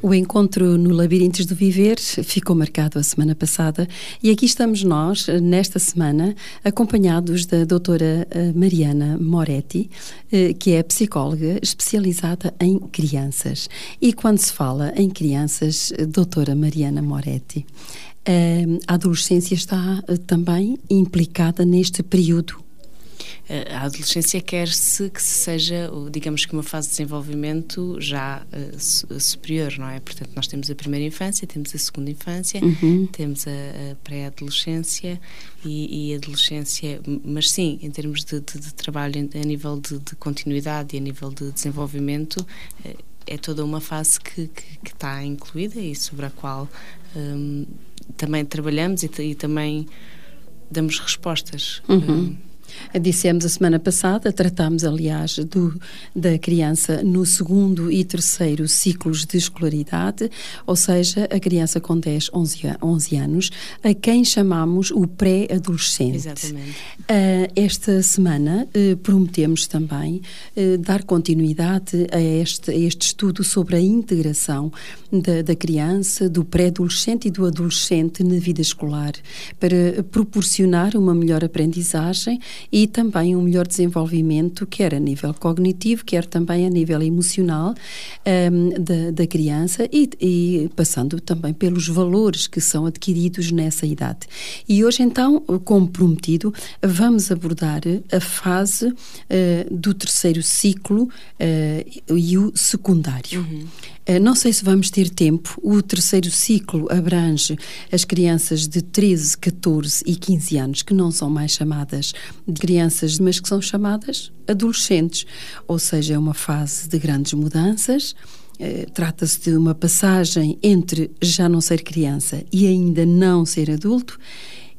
O encontro no Labirintos do Viver ficou marcado a semana passada e aqui estamos nós, nesta semana, acompanhados da doutora eh, Mariana Moretti, eh, que é psicóloga especializada em crianças. E quando se fala em crianças, doutora Mariana Moretti, eh, a adolescência está também implicada neste período a adolescência quer-se que seja, digamos que uma fase de desenvolvimento já uh, superior, não é? Portanto, nós temos a primeira infância, temos a segunda infância, uhum. temos a, a pré-adolescência e, e, adolescência, mas sim, em termos de, de, de trabalho a nível de, de, continuidade e a nível de desenvolvimento, uh, é toda uma fase que, que, que, está incluída e sobre a qual um, também trabalhamos e, e, também damos respostas. Uhum. Um, Dissemos a semana passada, tratámos, aliás, do, da criança no segundo e terceiro ciclos de escolaridade, ou seja, a criança com 10, 11, 11 anos, a quem chamamos o pré-adolescente. Exatamente. Uh, esta semana uh, prometemos também uh, dar continuidade a este, a este estudo sobre a integração da, da criança, do pré-adolescente e do adolescente na vida escolar, para proporcionar uma melhor aprendizagem e também um melhor desenvolvimento, quer a nível cognitivo, quer também a nível emocional um, da, da, criança e, e, passando também pelos valores que são adquiridos nessa idade. E hoje, então, como prometido, vamos abordar a fase uh, do terceiro ciclo uh, e o secundário. Uhum. Eh, não sei se vamos ter tempo. O terceiro ciclo abrange as crianças de 13, 14 e 15 anos, que não são mais chamadas de crianças, mas que são chamadas adolescentes. Ou seja, é uma fase de grandes mudanças. Eh, trata-se de uma passagem entre já não ser criança e ainda não ser adulto.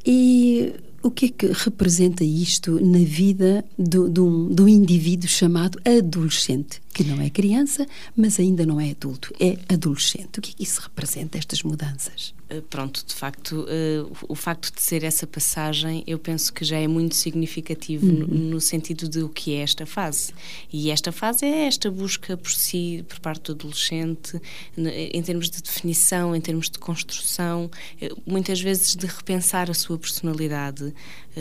E o que é que representa isto na vida do, do, do indivíduo chamado adolescente? Que não é criança, mas ainda não é adulto, é adolescente. O que é que isso representa, estas mudanças? Eh, pronto, de facto, uh, o facto de ser essa passagem, eu penso que já é muito significativo uhum. no, sentido de o que é esta fase. E esta fase é esta busca por si, por parte do adolescente, em termos de definição, em termos de construção, eh, muitas vezes de repensar a sua personalidade,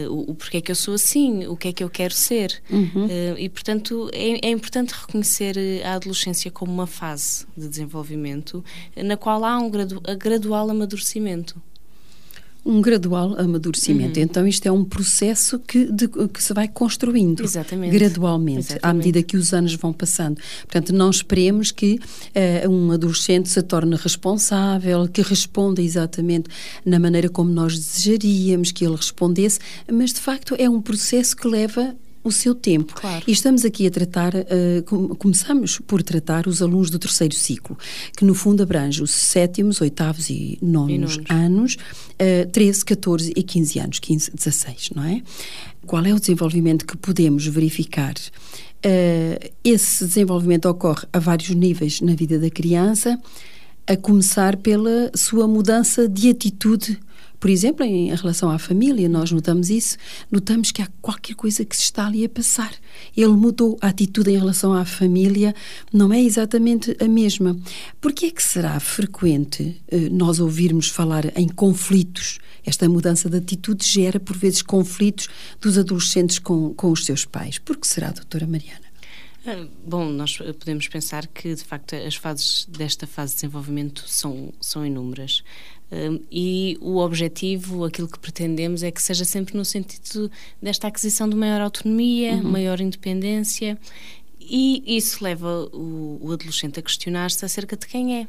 o, o porquê é que eu sou assim, o que é que eu quero ser. Uhum. Uh, e, portanto, é, é importante reconhecer ver a adolescência como uma fase de desenvolvimento na qual há um gradu gradual amadurecimento um gradual amadurecimento. Uhum. Então, isto é um processo que, de, que se vai construindo Exatamente. gradualmente, Exatamente. à medida que os anos vão passando. Portanto, não esperemos que uh, um adolescente se torne responsável, que responda exatamente na maneira como nós desejaríamos que ele respondesse, mas de facto é um processo que leva o seu tempo. Claro. E estamos aqui a tratar, uh, com, começamos por tratar os alunos do terceiro ciclo, que no fundo abrange os sétimos, oitavos e nonos, e nonos. anos, uh, 13, 14 e 15 anos, 15, 16, não é? Qual é o desenvolvimento que podemos verificar? Uh, esse desenvolvimento ocorre a vários níveis na vida da criança, a começar pela sua mudança de atitude por exemplo, em relação à família, nós notamos isso, notamos que há qualquer coisa que se está ali a passar. Ele mudou a atitude em relação à família, não é exatamente a mesma. Por que é que será frequente eh, nós ouvirmos falar em conflitos? Esta mudança de atitude gera, por vezes, conflitos dos adolescentes com, com os seus pais. Por que será, doutora Mariana? Ah, bom, nós podemos pensar que, de facto, as fases desta fase de desenvolvimento são, são inúmeras. Um, e o objetivo, aquilo que pretendemos, é que seja sempre no sentido desta aquisição de maior autonomia, uhum. maior independência, e isso leva o, o adolescente a questionar-se acerca de quem é.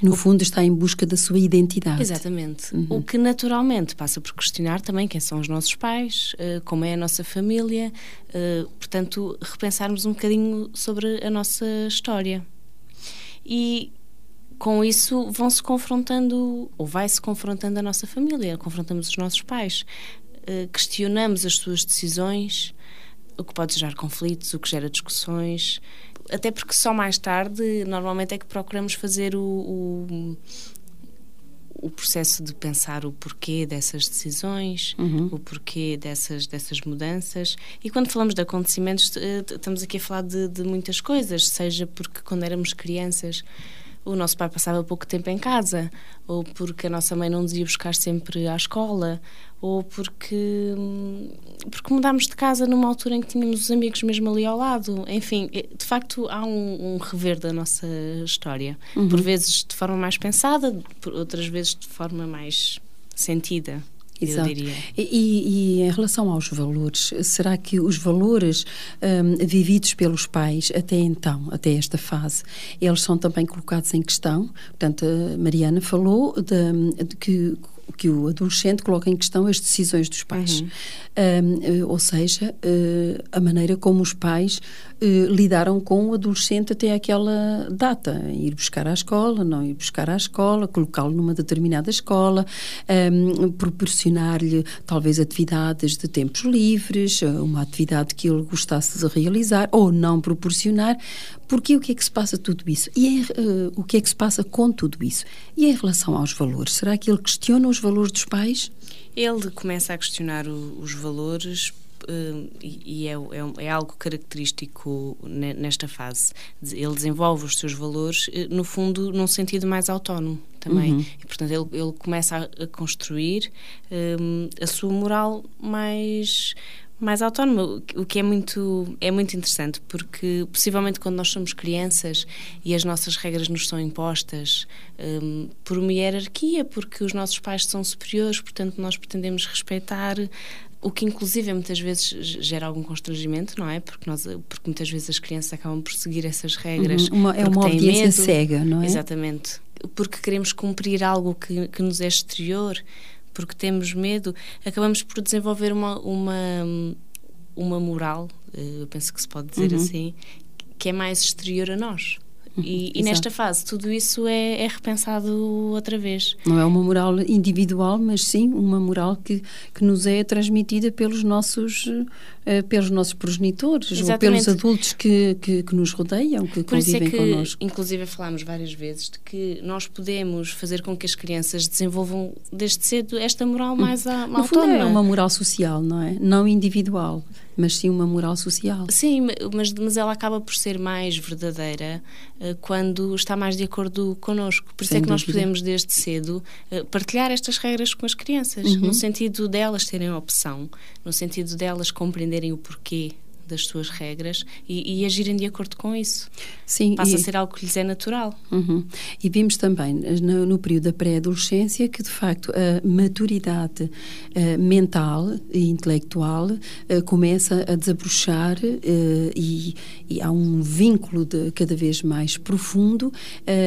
No o, fundo, está em busca da sua identidade. Exatamente. Uhum. O que naturalmente passa por questionar também quem são os nossos pais, uh, como é a nossa família, uh, portanto, repensarmos um bocadinho sobre a nossa história. E com isso vão-se confrontando, ou vai-se confrontando a nossa família, confrontamos os nossos pais, uh, questionamos as suas decisões, o que pode gerar conflitos, o que gera discussões. até porque só mais tarde, normalmente, é que procuramos fazer o, o o processo de pensar o porquê dessas decisões, uhum. o porquê dessas, dessas mudanças. E quando falamos de acontecimentos, eh, estamos aqui a falar de, de muitas coisas, seja porque quando éramos crianças o nosso pai passava pouco tempo em casa, ou porque a nossa mãe não nos ia buscar sempre à escola, ou porque, porque mudámos de casa numa altura em que tínhamos os amigos mesmo ali ao lado. Enfim, é, de facto há um, um rever da nossa história. Uhum. Por vezes de forma mais pensada, por outras vezes de forma mais sentida. Exato. E, e, em relação aos valores, será que os valores um, vividos pelos pais até então, até esta fase, eles são também colocados em questão? Portanto, a Mariana falou de, de que que o adolescente coloca em questão as decisões dos pais. Uhum. Um, ou seja, uh, a maneira como os pais uh, lidaram com o adolescente até aquela data. Ir buscar à escola, não ir buscar à escola, colocá-lo numa determinada escola, um, proporcionar-lhe talvez atividades de tempos livres, uma atividade que ele gostasse de realizar, ou não proporcionar. Porque o que é que se passa tudo isso? E é, o que é que se passa com tudo isso? E em relação aos valores, será que ele questiona os valores dos pais? Ele começa a questionar o, os valores uh, e é, é, é, algo característico nesta fase. Ele desenvolve os seus valores, uh, no fundo, num sentido mais autónomo também. Uhum. E, portanto, ele, ele começa a, a construir a sua moral mais mais autónoma, o que é muito, é muito interessante, porque possivelmente quando nós somos crianças e as nossas regras nos são impostas um, por uma hierarquia, porque os nossos pais são superiores, portanto nós pretendemos respeitar o que inclusive muitas vezes gera algum constrangimento, não é? Porque, nós, porque muitas vezes as crianças acabam por seguir essas regras. Uhum. Uma, é uma obediência medo. cega, não é? Exatamente. Porque queremos cumprir algo que, que nos é exterior porque temos medo, acabamos por desenvolver uma, uma, uma moral, eh, eu penso que se pode dizer uhum. assim, que é mais exterior a nós. E, e, nesta fase tudo isso é, é, repensado outra vez. Não é uma moral individual, mas sim uma moral que, que nos é transmitida pelos nossos, uh, pelos nossos progenitores Exatamente. ou pelos adultos que, que, que, nos rodeiam, que Por convivem isso é que, connosco. Inclusive falámos várias vezes de que nós podemos fazer com que as crianças desenvolvam desde cedo esta moral mais a, no autónoma. é uma moral social, não é? Não individual mas sim uma moral social. Sim, mas, mas ela acaba por ser mais verdadeira uh, quando está mais de acordo connosco. Por isso Sem é que dúvida. nós podemos, desde cedo, uh, partilhar estas regras com as crianças, uhum. no sentido delas terem opção, no sentido delas compreenderem o porquê das suas regras e, e, agirem de acordo com isso. Sim, Passa e, a ser algo que lhes é natural. Uhum. E vimos também no, no período da pré-adolescência que, de facto, a maturidade uh, mental e intelectual uh, começa a desabrochar uh, e, e, há um vínculo de, cada vez mais profundo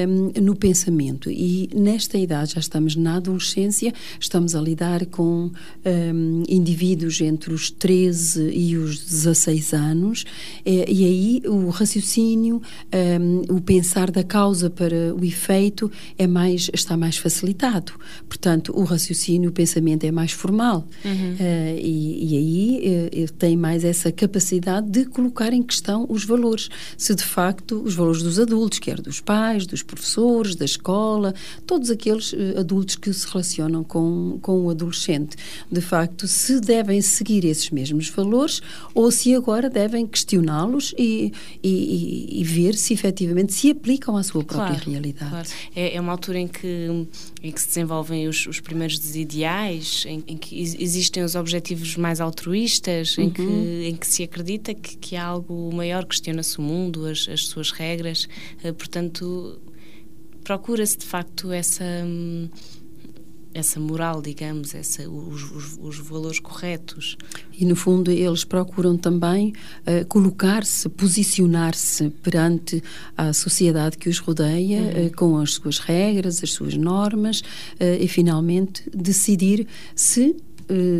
um, no pensamento. E nesta idade, já estamos na adolescência, estamos a lidar com um, indivíduos entre os 13 e os 16 anos, é, e aí o raciocínio, um, o pensar da causa para o efeito é mais, está mais facilitado. Portanto, o raciocínio, o pensamento é mais formal. Uhum. Uh, e, e, aí uh, tem mais essa capacidade de colocar em questão os valores. Se de facto os valores dos adultos, quer dos pais, dos professores, da escola, todos aqueles adultos que se relacionam com, com o adolescente, de facto, se devem seguir esses mesmos valores ou se agora agora devem questioná-los e, e, e, ver se efetivamente se aplicam à sua própria claro, realidade. Claro. É, é, uma altura em que, em que se desenvolvem os, os primeiros desideais, em, em, que existem os objetivos mais altruístas, uhum. em, que, uhum. em que se acredita que, que há algo maior, questiona-se o mundo, as, as suas regras, uh, portanto procura-se de facto essa hum, essa moral, digamos, essa, os, os, os, valores corretos. E, no fundo, eles procuram também uh, colocar-se, posicionar-se perante a sociedade que os rodeia, uhum. uh, com as suas regras, as suas normas, uh, e, finalmente, decidir se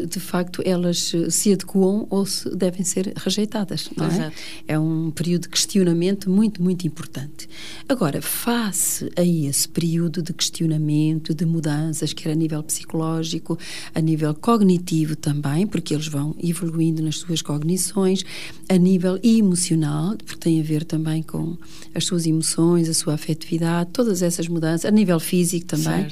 de facto, elas eh, se adequam ou se devem ser rejeitadas, não é? É um período de questionamento muito, muito importante. Agora, face a esse período de questionamento, de mudanças, quer a nível psicológico, a nível cognitivo também, porque eles vão evoluindo nas suas cognições, a nível emocional, porque tem a ver também com as suas emoções, a sua afetividade, todas essas mudanças, a nível físico também.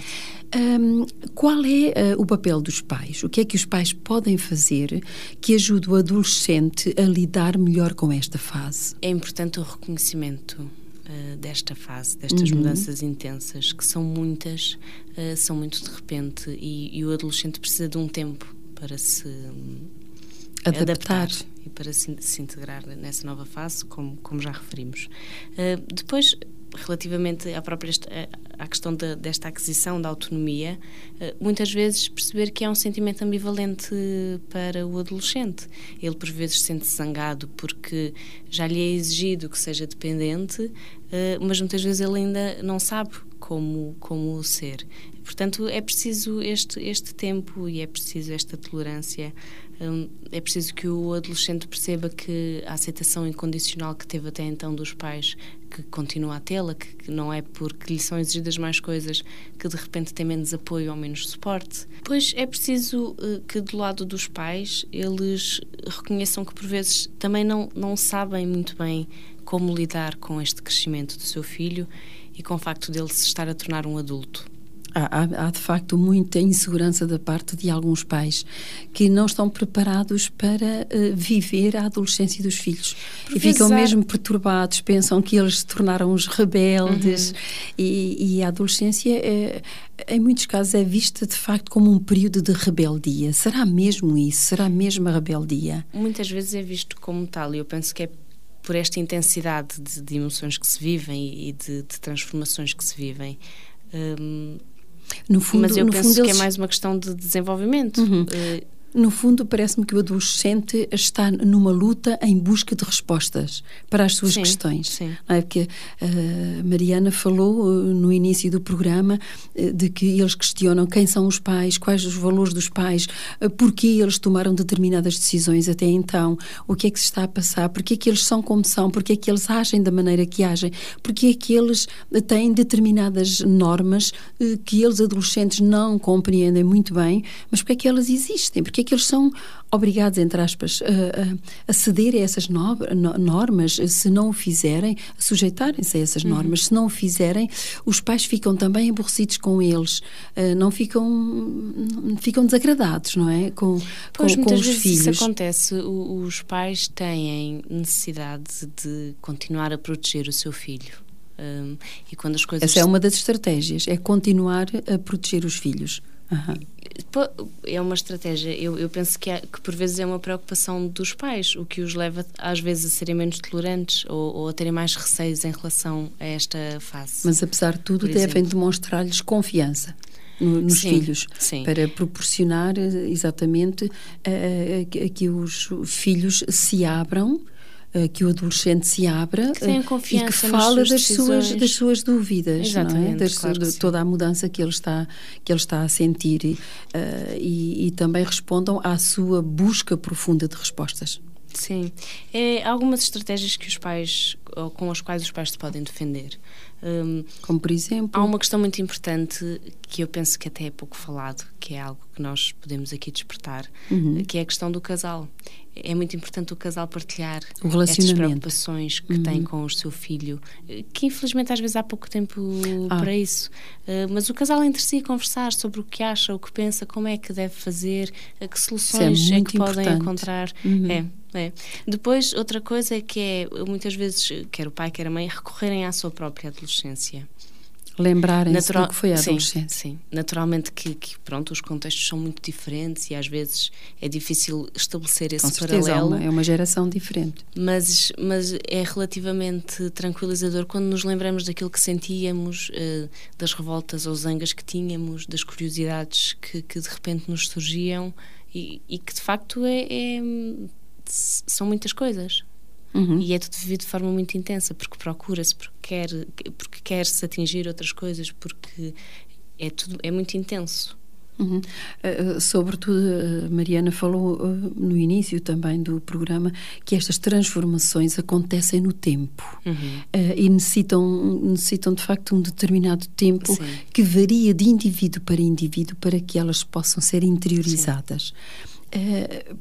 Um, qual é uh, o papel dos pais? O que é que os pais podem fazer que ajude o adolescente a lidar melhor com esta fase? É importante o reconhecimento uh, desta fase, destas uhum. mudanças intensas, que são muitas, uh, são muito de repente, e, e, o adolescente precisa de um tempo para se adaptar, adaptar e para se, se, integrar nessa nova fase, como, como já referimos. depois, relativamente à própria à questão de, desta aquisição da autonomia, eh, muitas vezes perceber que é um sentimento ambivalente para o adolescente. Ele por vezes sente-se zangado porque já lhe é exigido que seja dependente, eh, mas muitas vezes ele ainda não sabe como como ser. Portanto, é preciso este este tempo e é preciso esta tolerância é preciso que o adolescente perceba que a aceitação incondicional que teve até então dos pais, que continua a tê-la, que não é porque lhe são exigidas mais coisas que de repente tem menos apoio ou menos suporte. Pois é preciso eh, que do lado dos pais eles reconheçam que por vezes também não, não sabem muito bem como lidar com este crescimento do seu filho e com o facto dele se estar a tornar um adulto. Há, há, de facto muita insegurança da parte de alguns pais que não estão preparados para uh, viver a adolescência dos filhos Por e ficam mesmo perturbados, pensam que eles se tornaram os rebeldes uhum. e, e, a adolescência é, em muitos casos é vista de facto como um período de rebeldia. Será mesmo isso? Será mesmo a rebeldia? Muitas vezes é visto como tal e eu penso que é por esta intensidade de, de emoções que se vivem e de, de transformações que se vivem. Um, no fundo, Mas eu penso que é mais uma questão de desenvolvimento. Uhum. Uh, no fundo, parece-me que o adolescente está numa luta em busca de respostas para as suas sim, questões. Sim. É? Porque a uh, Mariana falou uh, no início do programa uh, de que eles questionam quem são os pais, quais os valores dos pais, porquê eles tomaram determinadas decisões até então, o que é que se está a passar, porquê é que eles são como são, porquê é que eles agem da maneira que agem, porquê é que eles têm determinadas normas que eles adolescentes não compreendem muito bem, mas porquê é que elas existem, porquê que eles são obrigados, entre aspas, a, a ceder a essas no, normas, se não o fizerem, a sujeitarem-se a essas uhum. normas. Se não o fizerem, os pais ficam também aborrecidos com eles, uh, não ficam, ficam desagradados, não é? Com, pois, com, com os filhos. Isso acontece, o, os pais têm necessidade de continuar a proteger o seu filho. Um, e quando as coisas... Essa é uma das estratégias, é continuar a proteger os filhos. Uhum. É uma estratégia. Eu, eu penso que, que, por vezes é uma preocupação dos pais, o que os leva às vezes a serem menos tolerantes ou, ou a terem mais receios em relação a esta fase. Mas apesar de tudo, devem demonstrar-lhes confiança. No, nos sim, filhos, sim. para proporcionar eh, exatamente a que os filhos se abram que o adolescente se abra que e que fala das suas, das suas dúvidas, Exatamente, não é? Das, claro de toda a mudança que ele está, que ele está a sentir e, uh, e, e também respondam à sua busca profunda de respostas. Sim. É, algumas estratégias que os pais, com as quais os pais se podem defender. Um, Como por exemplo? Há uma questão muito importante que eu penso que até é pouco falado, que é algo que nós podemos aqui despertar, uhum. que é a questão do casal é muito importante o casal partilhar estas preocupações que uhum. tem com o seu filho, que infelizmente às vezes há pouco tempo ah. para isso. Uh, mas o casal entre si conversar sobre o que acha, o que pensa, como é que deve fazer, uh, que soluções é, é que importante. podem encontrar. Uhum. É, é. Depois, outra coisa é que é muitas vezes, quer o pai, quer a mãe, recorrerem à sua própria adolescência lembrarem-se Natural... do que foi a adolescência. Sim, sim. naturalmente que, que, pronto, os contextos são muito diferentes e às vezes é difícil estabelecer esse Com certeza, paralelo. É uma geração diferente. Mas, mas é relativamente tranquilizador quando nos lembramos daquilo que sentíamos, uh, das revoltas ou zangas que tínhamos, das curiosidades que, que de repente nos surgiam e, e que de facto é, é são muitas coisas. Uhum. E é tudo vivido de forma muito intensa, porque procura-se, porque quer, porque quer-se atingir outras coisas, porque é tudo é muito intenso. Uhum. Uh, sobretudo, uh, Mariana falou uh, no início também do programa que estas transformações acontecem no tempo uhum. e necessitam, necessitam de facto um determinado tempo Sim. que varia de indivíduo para indivíduo para que elas possam ser interiorizadas.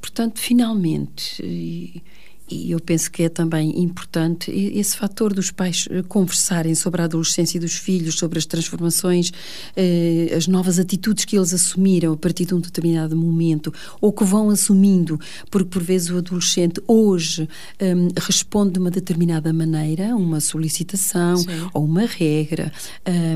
Portanto, finalmente eu penso que é também importante esse fator dos pais eh, conversarem sobre a adolescência dos filhos, sobre as transformações, eh, as novas atitudes que eles assumiram a partir de um determinado momento, ou que vão assumindo, porque por vezes o adolescente hoje um, responde de uma determinada maneira, uma solicitação Sim. ou uma regra,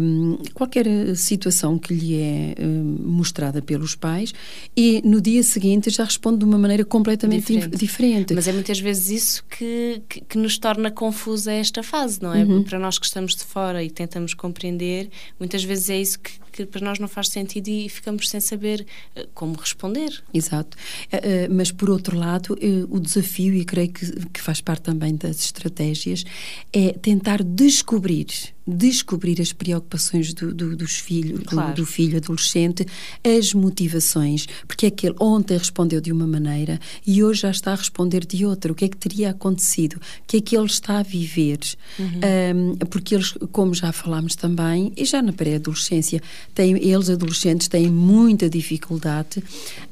um, qualquer situação que lhe é um, mostrada pelos pais, e no dia seguinte já responde de uma maneira completamente diferente. diferente. Mas é muitas vezes vezes isso que, que, que, nos torna confusa esta fase, não é? Uhum. Para nós que estamos de fora e tentamos compreender, muitas vezes é isso que, que para nós não faz sentido e ficamos sem saber eh, como responder. Exato. Eh, eh, mas, por outro lado, o desafio, e creio que, que faz parte também das estratégias, é tentar descobrir descobrir as preocupações do, do, dos filhos, claro. do, do, filho adolescente, as motivações, porque é que ele ontem respondeu de uma maneira e hoje já está a responder de outra. O que é que teria acontecido? O que é que ele está a viver? Uhum. Um, porque eles, como já falámos também, e já na pré-adolescência, eles adolescentes têm muita dificuldade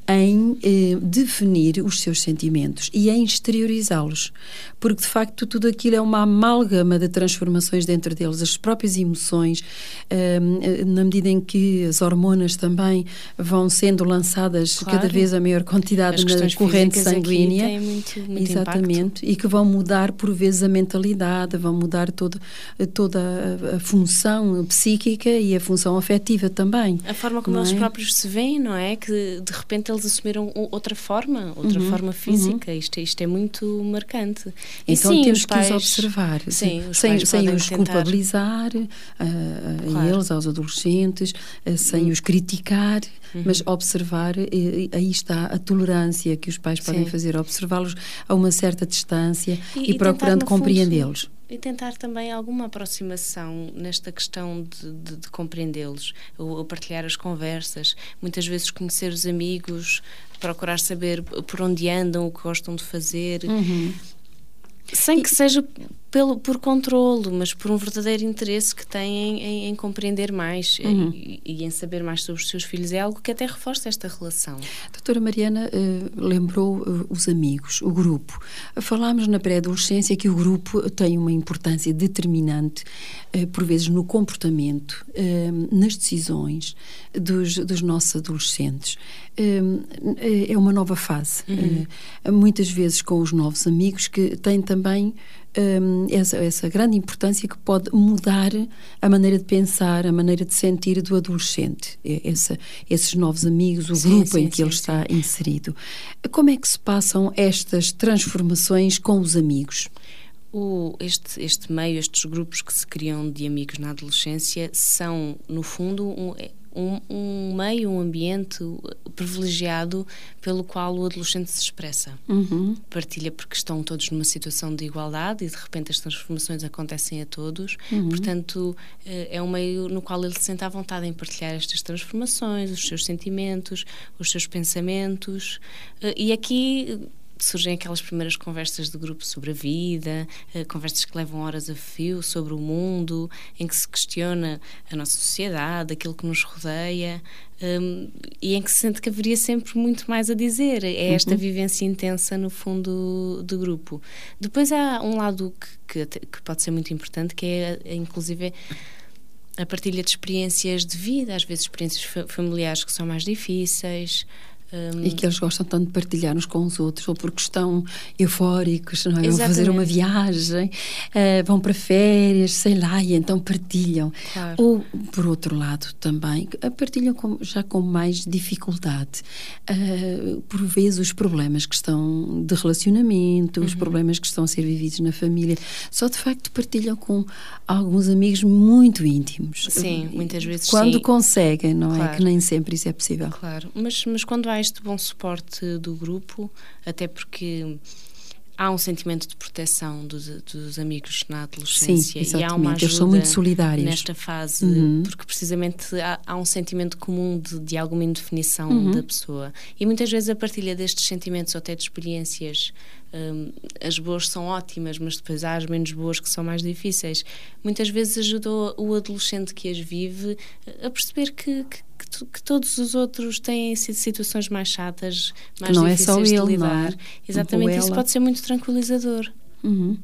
em eh, definir os seus sentimentos e em exteriorizá-los, porque de facto tudo aquilo é uma amálgama de transformações dentro deles, as próprias emoções, eh, na medida em que as hormonas também vão sendo lançadas claro. cada vez a maior quantidade na corrente sanguínea, muito, muito exatamente, impacto. e que vão mudar por vezes a mentalidade, vão mudar todo, toda a, a função psíquica e a função afetiva também. A forma como eles é? próprios se veem, não é? Que de repente eles assumiram outra forma, outra uhum, forma física. Uhum. Isto, isto é muito marcante. Então sim, temos que os observar, sim, os sem, sem os tentar... culpabilizar, uh, claro. a eles, aos adolescentes, uh, sem uhum. os criticar, uhum. mas observar, aí está a tolerância que os pais podem sim. fazer, observá-los a uma certa distância e, e procurando compreendê-los e tentar também alguma aproximação nesta questão de, de, de compreendê-los, ou, ou, partilhar as conversas, muitas vezes conhecer os amigos, procurar saber por onde andam, o que gostam de fazer. Uhum. Sem que seja pelo, por controlo, mas por um verdadeiro interesse que têm em, em compreender mais uhum. e, e, em saber mais sobre os seus filhos. É algo que até reforça esta relação. Doutora Mariana uh, lembrou uh, os amigos, o grupo. Falámos na pré-adolescência que o grupo tem uma importância determinante, uh, por vezes, no comportamento, nas decisões dos, dos nossos adolescentes. é uma nova fase. Uhum. muitas vezes com os novos amigos que têm também um, essa, essa, grande importância que pode mudar a maneira de pensar, a maneira de sentir do adolescente, essa, esses novos amigos, o sim, grupo sim, em que sim, ele está inserido. Como é que se passam estas transformações com os amigos? O, este, este meio, estes grupos que se criam de amigos na adolescência são, no fundo, um, um, um, meio, um ambiente privilegiado pelo qual o adolescente se expressa. Uhum. Partilha porque estão todos numa situação de igualdade e de repente as transformações acontecem a todos. Uhum. Portanto, eh, é um meio no qual ele se sente à vontade em partilhar estas transformações, os seus sentimentos, os seus pensamentos. Eh, e aqui surgem aquelas primeiras conversas de grupo sobre a vida, eh, conversas que levam horas a fio sobre o mundo, em que se questiona a nossa sociedade, aquilo que nos rodeia, um, e em que se sente que haveria sempre muito mais a dizer. É esta uhum. vivência intensa, no fundo, do grupo. Depois há um lado que, que, que pode ser muito importante, que é, inclusive, a partilha de experiências de vida, às vezes experiências familiares que são mais difíceis, um... E que eles gostam tanto de partilhar uns com os outros, ou porque estão eufóricos, não é? vão fazer uma viagem, uh, vão para férias, sei lá, e então partilham. Claro. Ou, por outro lado, também, eh, partilham com, já com mais dificuldade. Uh, por vezes, os problemas que estão de relacionamento, uhum. os problemas que estão a ser vividos na família, só de facto partilham com alguns amigos muito íntimos. Sim, muitas vezes Quando sim. conseguem, não claro. é? Que nem sempre isso é possível. Claro, mas, mas quando há este bom suporte do grupo, até porque há um sentimento de proteção dos, dos amigos na adolescência Sim, e há uma ajuda Eles são muito solidários. nesta fase, uhum. porque precisamente há, há, um sentimento comum de, de alguma indefinição uhum. da pessoa. E muitas vezes a partilha destes sentimentos ou até de experiências um, as boas são ótimas, mas depois há as menos boas que são mais difíceis. Muitas vezes ajudou o adolescente que as vive a perceber que, que, que, que todos os outros têm situações mais chatas, mais não difíceis é só de ele, lidar. É? Exatamente, isso pode ser muito tranquilizador. Uhum.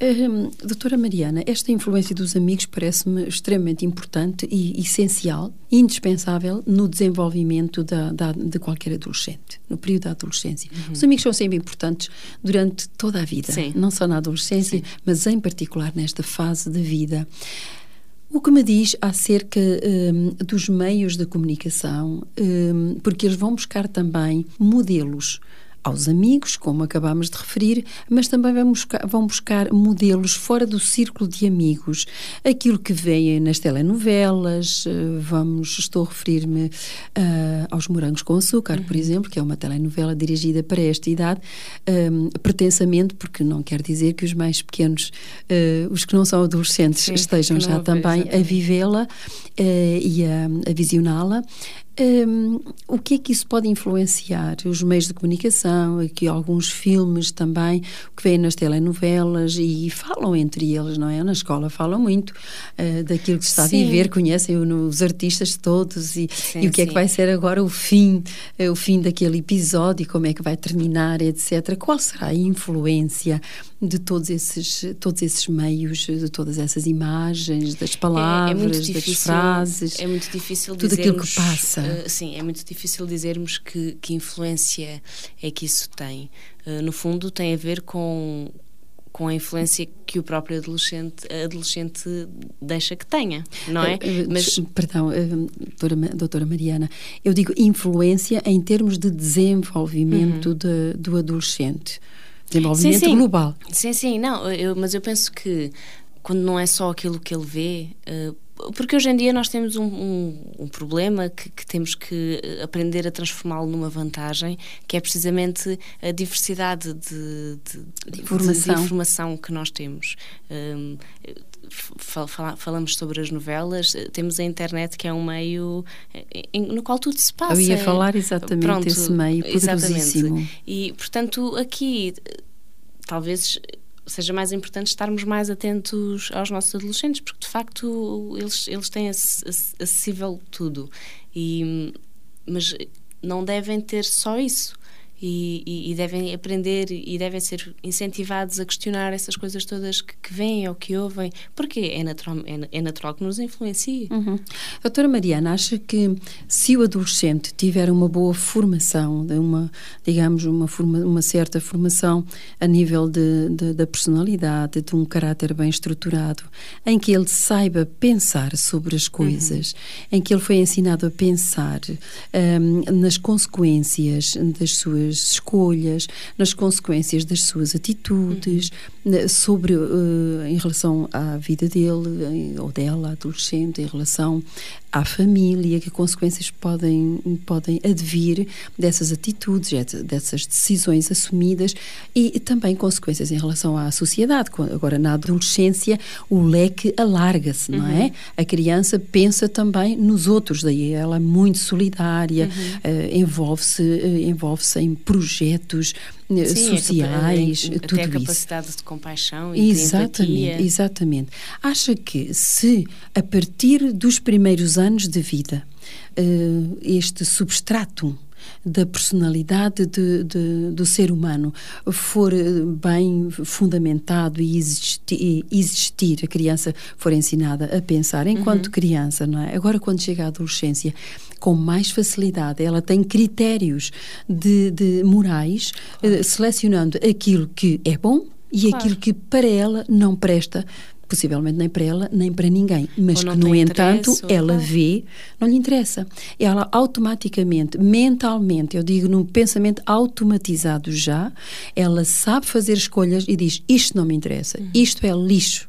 Uh, doutora Mariana, esta influência dos amigos parece-me extremamente importante e essencial, indispensável no desenvolvimento da, da, de qualquer adolescente, no período da adolescência. Uhum. Os amigos são sempre importantes durante toda a vida, Sim. não só na adolescência, Sim. mas em particular nesta fase da vida. O que me diz acerca um, dos meios de comunicação, um, porque eles vão buscar também modelos aos amigos, como acabámos de referir, mas também vão buscar, vão buscar modelos fora do círculo de amigos. Aquilo que vem nas telenovelas, eh, vamos, estou a referir-me uh, aos Morangos com Açúcar, uhum. por exemplo, que é uma telenovela dirigida para esta idade, um, pretensamente, porque não quer dizer que os mais pequenos, uh, os que não são adolescentes, Sim, estejam já também a vivê-la uh, e a, a visioná-la. Um, o que é que isso pode influenciar? Os meios de comunicação, aqui alguns filmes também, que vêm nas telenovelas e falam entre eles, não é? Na escola falam muito uh, daquilo que se está sim. a viver, conhecem os artistas todos e, sim, e o que sim. é que vai ser agora o fim, uh, o fim daquele episódio, como é que vai terminar, etc. Qual será a influência de todos esses, todos esses meios, de todas essas imagens, das palavras, é, é difícil, das frases. É muito difícil tudo dizermos, aquilo que passa. Uh, sim, é muito difícil dizermos que, que influência é que isso tem. Uh, no fundo, tem a ver com com a influência que o próprio adolescente, adolescente deixa que tenha, não é? Mas perdão, doutora, doutora Mariana, eu digo influência em termos de desenvolvimento uhum. de, do adolescente desenvolvimento sim, sim. global. Sim, sim, não, eu, mas eu penso que quando não é só aquilo que ele vê, uh, porque hoje em dia nós temos um, um, um problema que, que, temos que aprender a transformá-lo numa vantagem, que é precisamente a diversidade de, de, de, informação. de informação. que nós temos. Um, fal, fal, falamos sobre as novelas, temos a internet que é um meio em, no qual tudo se passa. Eu ia falar exatamente Pronto, esse meio poderosíssimo. Exatamente. E, portanto, aqui talvez seja mais importante estarmos mais atentos aos nossos adolescentes, porque de facto eles, eles têm acessível tudo. E, mas não devem ter só isso e, e, e, devem aprender e devem ser incentivados a questionar essas coisas todas que, que veem ou que ouvem, porque é natural, é, é natural que nos influencie. Uhum. Doutora Mariana, acha que se o adolescente tiver uma boa formação, uma, digamos, uma, forma, uma certa formação a nível de, de, da personalidade, de um caráter bem estruturado, em que ele saiba pensar sobre as coisas, uhum. em que ele foi ensinado a pensar um, nas consequências das suas suas escolhas, nas consequências das suas atitudes, uhum. sobre uh, em relação à vida dele ou dela, adolescente, em relação à família, que consequências podem, podem advir dessas atitudes, dessas decisões assumidas e também consequências em relação à sociedade. Agora, na adolescência, o leque alarga-se, não é? Uhum. A criança pensa também nos outros, daí ela é muito solidária, uhum. uh, envolve-se uh, envolve em projetos eh, Sim, sociais, a, tudo até a capacidade isso. de compaixão e exatamente, de empatia. Exatamente. Acha que se a partir dos primeiros anos de vida uh, este substrato da personalidade de, de, do ser humano for bem fundamentado e existir, existir, a criança for ensinada a pensar enquanto uhum. criança, não é? Agora, quando chega à adolescência, com mais facilidade. Ela tem critérios de, de morais, claro. uh, selecionando aquilo que é bom e claro. aquilo que para ela não presta possivelmente nem para ela, nem para ninguém, mas que, no entanto, ela vê, não lhe interessa. Ela automaticamente, mentalmente, eu digo num pensamento automatizado já, ela sabe fazer escolhas e diz: Isto não me interessa, uhum. isto é lixo.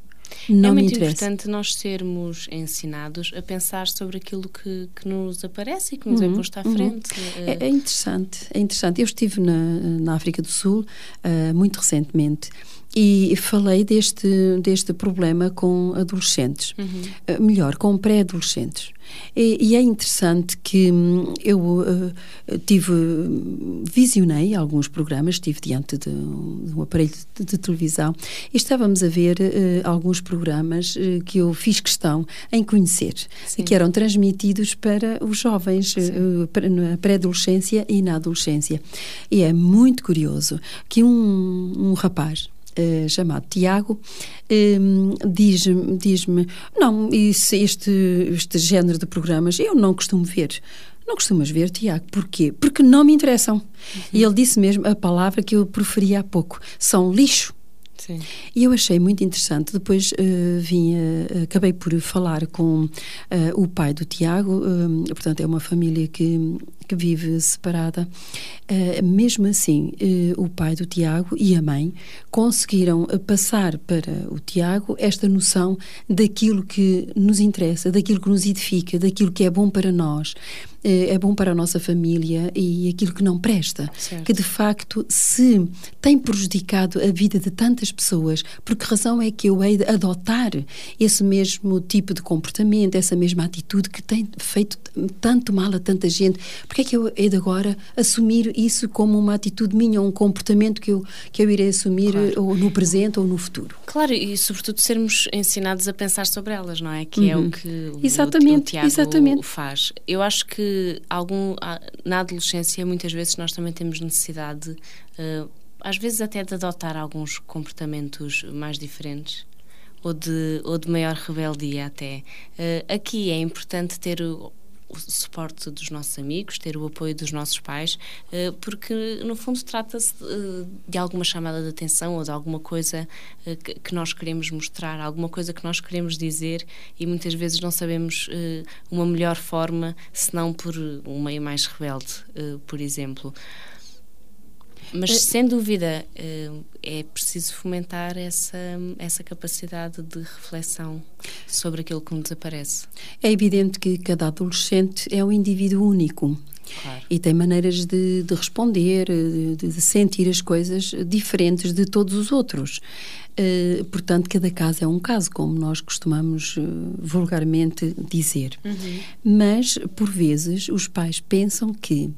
Não é muito importante nós sermos ensinados a pensar sobre aquilo que, que nos aparece e que nos é Uhum, posto à uhum. frente. É, é interessante, é interessante. Eu estive na, na África do Sul ah, muito recentemente e falei deste, deste problema com adolescentes, Uhum. Ah, melhor, com pré-adolescentes. E, e é interessante que hum, eu ah, tive, visionei alguns programas, estive diante de, um de um aparelho de, de televisão e estávamos a ver ah, alguns programas ah, que eu fiz questão em conhecer, Sim. que eram transmitidos para os jovens eh, na pré-adolescência e na adolescência. E é muito curioso que um, um rapaz eh, chamado Tiago eh, diz-me, diz-me, não, isso, este, este género de programas eu não costumo ver. Não costumas ver, Tiago. Porquê? Porque não me interessam. E ele disse mesmo a palavra que eu preferia há pouco. São lixo. Sim. E eu achei muito interessante. Depois eh, acabei por falar com eh, o pai do Tiago, portanto, é uma família que, que vive separada. Mesmo assim, o pai do Tiago e a mãe conseguiram passar para o Tiago esta noção daquilo que nos interessa, daquilo que nos edifica, daquilo que é bom para nós. Eh, É bom para a nossa família e aquilo que não presta. Certo. Que de facto, se tem prejudicado a vida de tantas pessoas, por que razão é que eu hei de adotar esse mesmo tipo de comportamento, essa mesma atitude que tem feito tanto mal a tanta gente? Porque é que eu hei de agora assumir isso como uma atitude minha, um comportamento que eu, que eu irei assumir Claro. ou no presente ou no futuro? Claro, e sobretudo sermos ensinados a pensar sobre elas, não é? Que é Uhum. o que o- Exatamente, o Tiago exatamente. faz. Eu acho que algum, na adolescência, muitas vezes nós também temos necessidade, eh, às vezes até de adotar alguns comportamentos mais diferentes. Ou de, ou de maior rebeldia até. Eh, aqui é importante ter o, o suporte dos nossos amigos, ter o apoio dos nossos pais, eh, porque no fundo trata-se eh, de alguma chamada de atenção ou de alguma coisa eh, que, nós queremos mostrar, alguma coisa que nós queremos dizer e muitas vezes não sabemos uma melhor forma senão por um meio mais rebelde, por exemplo. Mas sem dúvida eh, é preciso fomentar essa, essa capacidade de reflexão sobre aquilo que nos aparece. É evidente que cada adolescente é um indivíduo único. Claro. E tem maneiras de, de responder, de, de sentir as coisas diferentes de todos os outros. Eh, portanto, cada caso é um caso, como nós costumamos eh, vulgarmente dizer. Mas, por vezes, os pais pensam que,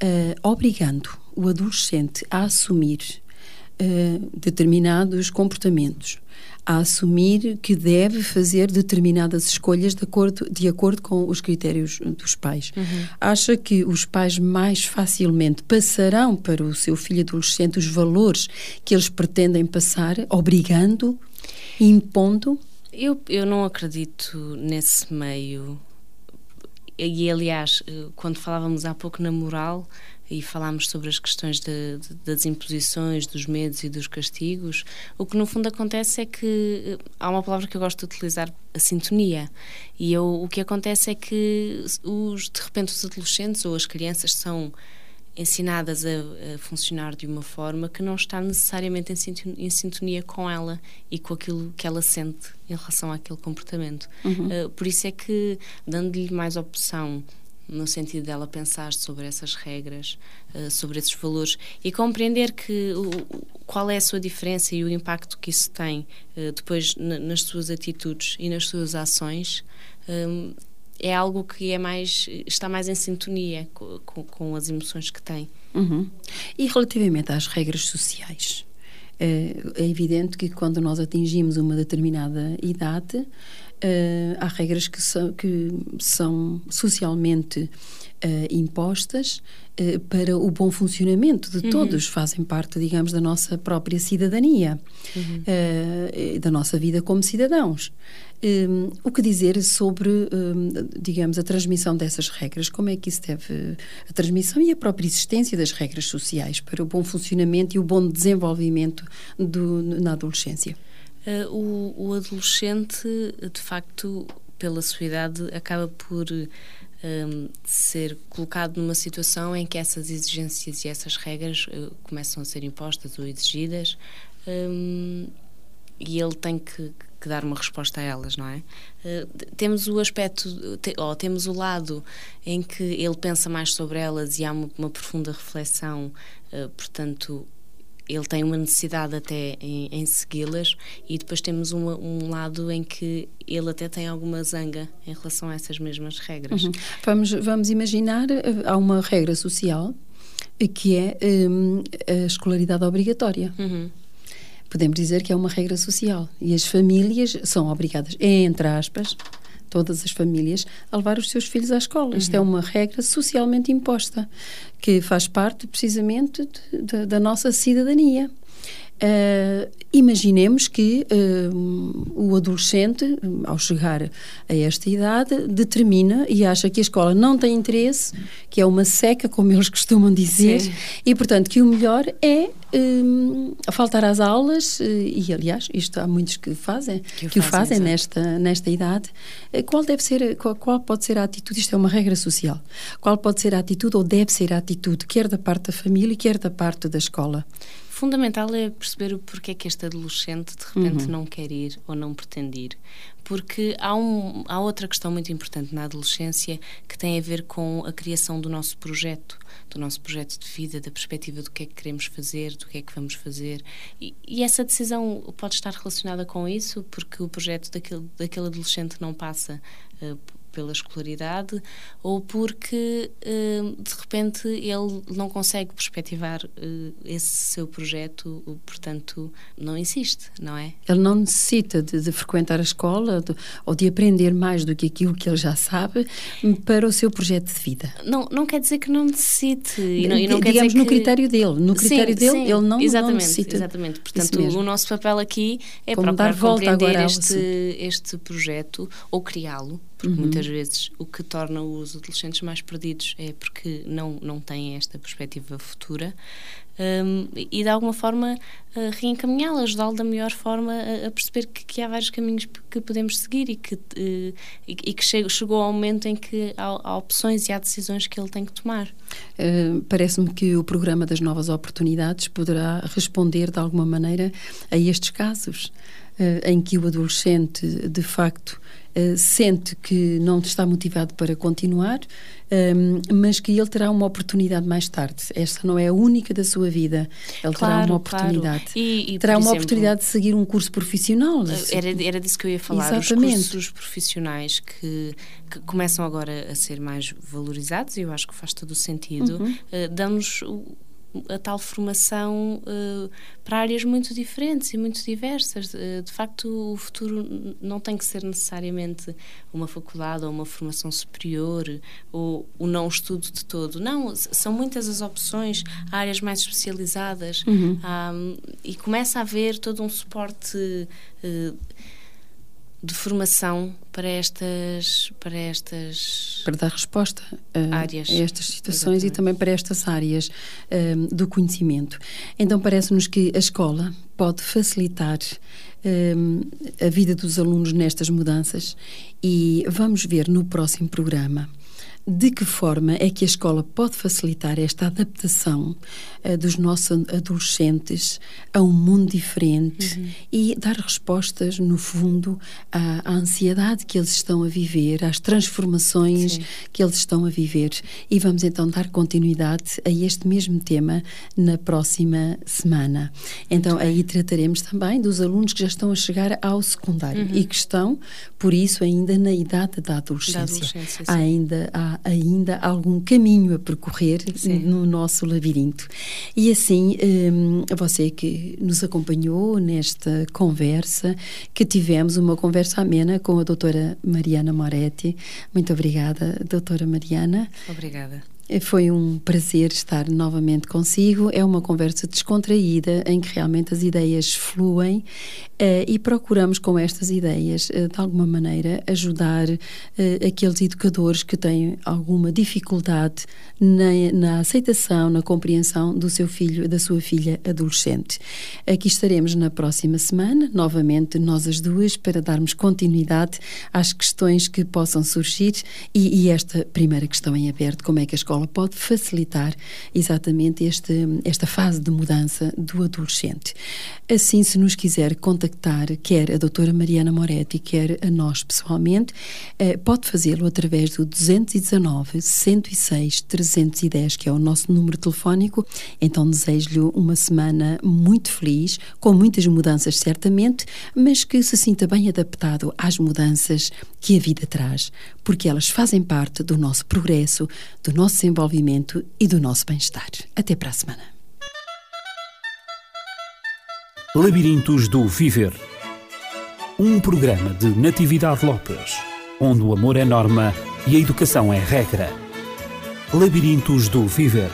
eh, obrigando o adolescente a assumir eh, determinados comportamentos, a assumir que deve fazer determinadas escolhas de acordo, de acordo com os critérios dos pais. Acha que os pais mais facilmente passarão para o seu filho adolescente os valores que eles pretendem passar, obrigando, impondo? Eu, eu não acredito nesse meio. E, aliás, eh, quando falávamos há pouco na moral e falámos sobre as questões de- de- das imposições, dos medos e dos castigos, o que no fundo acontece é que eh, há uma palavra que eu gosto de utilizar, a sintonia. E eu, o que acontece é que os, de repente os adolescentes ou as crianças são ensinadas a, a funcionar de uma forma que não está necessariamente em sintonia, em sintonia com ela e com aquilo que ela sente em relação àquele comportamento. Uh, por isso é que, dando-lhe mais opção no sentido dela pensar sobre essas regras, uh, sobre esses valores e compreender que qual é a sua diferença e o impacto que isso tem uh, depois na- nas suas atitudes e nas suas ações, um, é algo que é mais está mais em sintonia co- com, com as emoções que tem. Uhum. E relativamente às regras sociais, eh, é evidente que quando nós atingimos uma determinada idade, eh, há regras que são, que são socialmente eh, impostas eh, para o bom funcionamento de todos, fazem parte, digamos, da nossa própria cidadania, eh, da nossa vida como cidadãos. Um, o que dizer sobre, um, digamos, a transmissão dessas regras? Como é que isso deve. a transmissão e a própria existência das regras sociais para o bom funcionamento e o bom desenvolvimento do, na adolescência? Uh, o, o adolescente, de facto, pela sua idade, acaba por um, ser colocado numa situação em que essas exigências e essas regras uh, começam a ser impostas ou exigidas um, e ele tem que, que dar uma resposta a elas, não é? Uh, temos o aspecto, te, ou temos o lado em que ele pensa mais sobre elas e há uma, uma profunda reflexão, uh, portanto, ele tem uma necessidade até em, em segui-las e depois temos uma, um lado em que ele até tem alguma zanga em relação a essas mesmas regras. Uhum. Vamos, vamos imaginar, há uma regra social que é um, a escolaridade obrigatória. Uhum. Podemos dizer que é uma regra social e as famílias são obrigadas, entre aspas, todas as famílias, a levar os seus filhos à escola. Uhum. Isto é uhum. uma regra socialmente imposta, que faz parte precisamente de, de, da nossa cidadania. Uh, imaginemos que uh, o adolescente, ao chegar a esta idade, determina e acha que a escola não tem interesse, que é uma seca, como eles costumam dizer, Sim. e portanto que o melhor é uh, faltar às aulas, e aliás, isto há muitos que fazem, que o que fazem, o fazem nesta, nesta idade. qual deve ser, qual, qual pode ser a atitude? Isto é uma regra social. Qual pode ser a atitude ou deve ser a atitude, quer da parte da família, quer da parte da escola? Fundamental é perceber o porquê que este adolescente de repente uhum. não quer ir ou não pretende ir. Porque há, um, há outra questão muito importante na adolescência que tem a ver com a criação do nosso projeto, do nosso projeto de vida, da perspectiva do que é que queremos fazer, do que é que vamos fazer. E, e essa decisão pode estar relacionada com isso, porque o projeto daquele, daquele adolescente não passa uh, pela escolaridade ou porque uh, de repente ele não consegue perspectivar uh, esse seu projeto, portanto não insiste, não é? Ele não necessita de, de frequentar a escola de, ou de aprender mais do que aquilo que ele já sabe para o seu projeto de vida. Não, não quer dizer que não necessite. E não, e não Digamos no que... critério dele. No critério sim, dele, sim, ele não, exatamente, não necessita. Exatamente. Portanto, o nosso papel aqui é Como procurar dar volta compreender agora este, este projeto ou criá-lo porque uhum. muitas vezes o que torna os adolescentes mais perdidos é porque não, não têm esta perspectiva futura um, e de alguma forma uh, reencaminhá-lo, ajudá-lo da melhor forma a, a perceber que, que, há vários caminhos que podemos seguir e que, uh, e, e, que chegou, chegou ao momento em que há, há, opções e há decisões que ele tem que tomar. Uh, Parece-me que o programa das novas oportunidades poderá responder de alguma maneira a estes casos em que o adolescente de facto eh, sente que não está motivado para continuar, um, ehm, mas que ele terá uma oportunidade mais tarde. Esta não é a única da sua vida. Ele claro, terá uma oportunidade. Claro. E, e, terá uma exemplo, oportunidade de seguir um curso profissional. Eh, era, era disso que eu ia falar. Exatamente. Os cursos profissionais que, que começam agora a ser mais valorizados, e eu acho que faz todo o sentido, uhum. uh, damos a tal formação uh, para áreas muito diferentes e muito diversas. Uh, de facto, o futuro não tem que ser necessariamente uma faculdade ou uma formação superior ou o não estudo de todo. Não, são muitas as opções, áreas mais especializadas uhum. um, e começa a haver todo um suporte. Uh, de formação para estas para estas para dar resposta a, áreas. a estas situações Exatamente. e também para estas áreas um, do conhecimento. Então parece-nos que a escola pode facilitar um, a vida dos alunos nestas mudanças e vamos ver no próximo programa de que forma é que a escola pode facilitar esta adaptação uh, dos nossos adolescentes a um mundo diferente uhum. e dar respostas, no fundo, à, à, ansiedade que eles estão a viver, às transformações Sim. que eles estão a viver. E vamos então dar continuidade a este mesmo tema na próxima semana. Então, aí trataremos também dos alunos que já estão a chegar ao secundário uhum. e que estão, por isso, ainda na idade da adolescência. Da adolescência ainda há ainda algum caminho a percorrer Sim. no nosso labirinto. E assim, um, você que nos acompanhou nesta conversa, que tivemos uma conversa amena com a doutora Mariana Moretti. Muito obrigada, doutora Mariana. Obrigada. Foi um prazer estar novamente consigo. É uma conversa descontraída em que realmente as ideias fluem uh, e procuramos com estas ideias, uh, de alguma maneira, ajudar uh, aqueles educadores que têm alguma dificuldade na, na, aceitação, na compreensão do seu filho, da sua filha adolescente. Aqui estaremos na próxima semana, novamente nós as duas, para darmos continuidade às questões que possam surgir e, e esta primeira questão em aberto, como é que a escola escola pode facilitar exatamente este, esta fase de mudança do adolescente. Assim, se nos quiser contactar, quer a doutora Mariana Moretti, quer a nós pessoalmente, eh, pode fazê-lo através do 219 106 310, que é o nosso número telefónico. Então, desejo-lhe uma semana muito feliz, com muitas mudanças, certamente, mas que se sinta bem adaptado às mudanças que a vida traz, porque elas fazem parte do nosso progresso, do nosso desenvolvimento e do nosso bem-estar. Até para a semana. Labirintos do Viver um programa de Natividade Lopes, onde o amor é norma e a educação é regra. Labirintos do Viver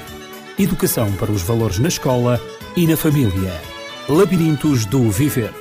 Educação para os valores na escola e na família. Labirintos do Viver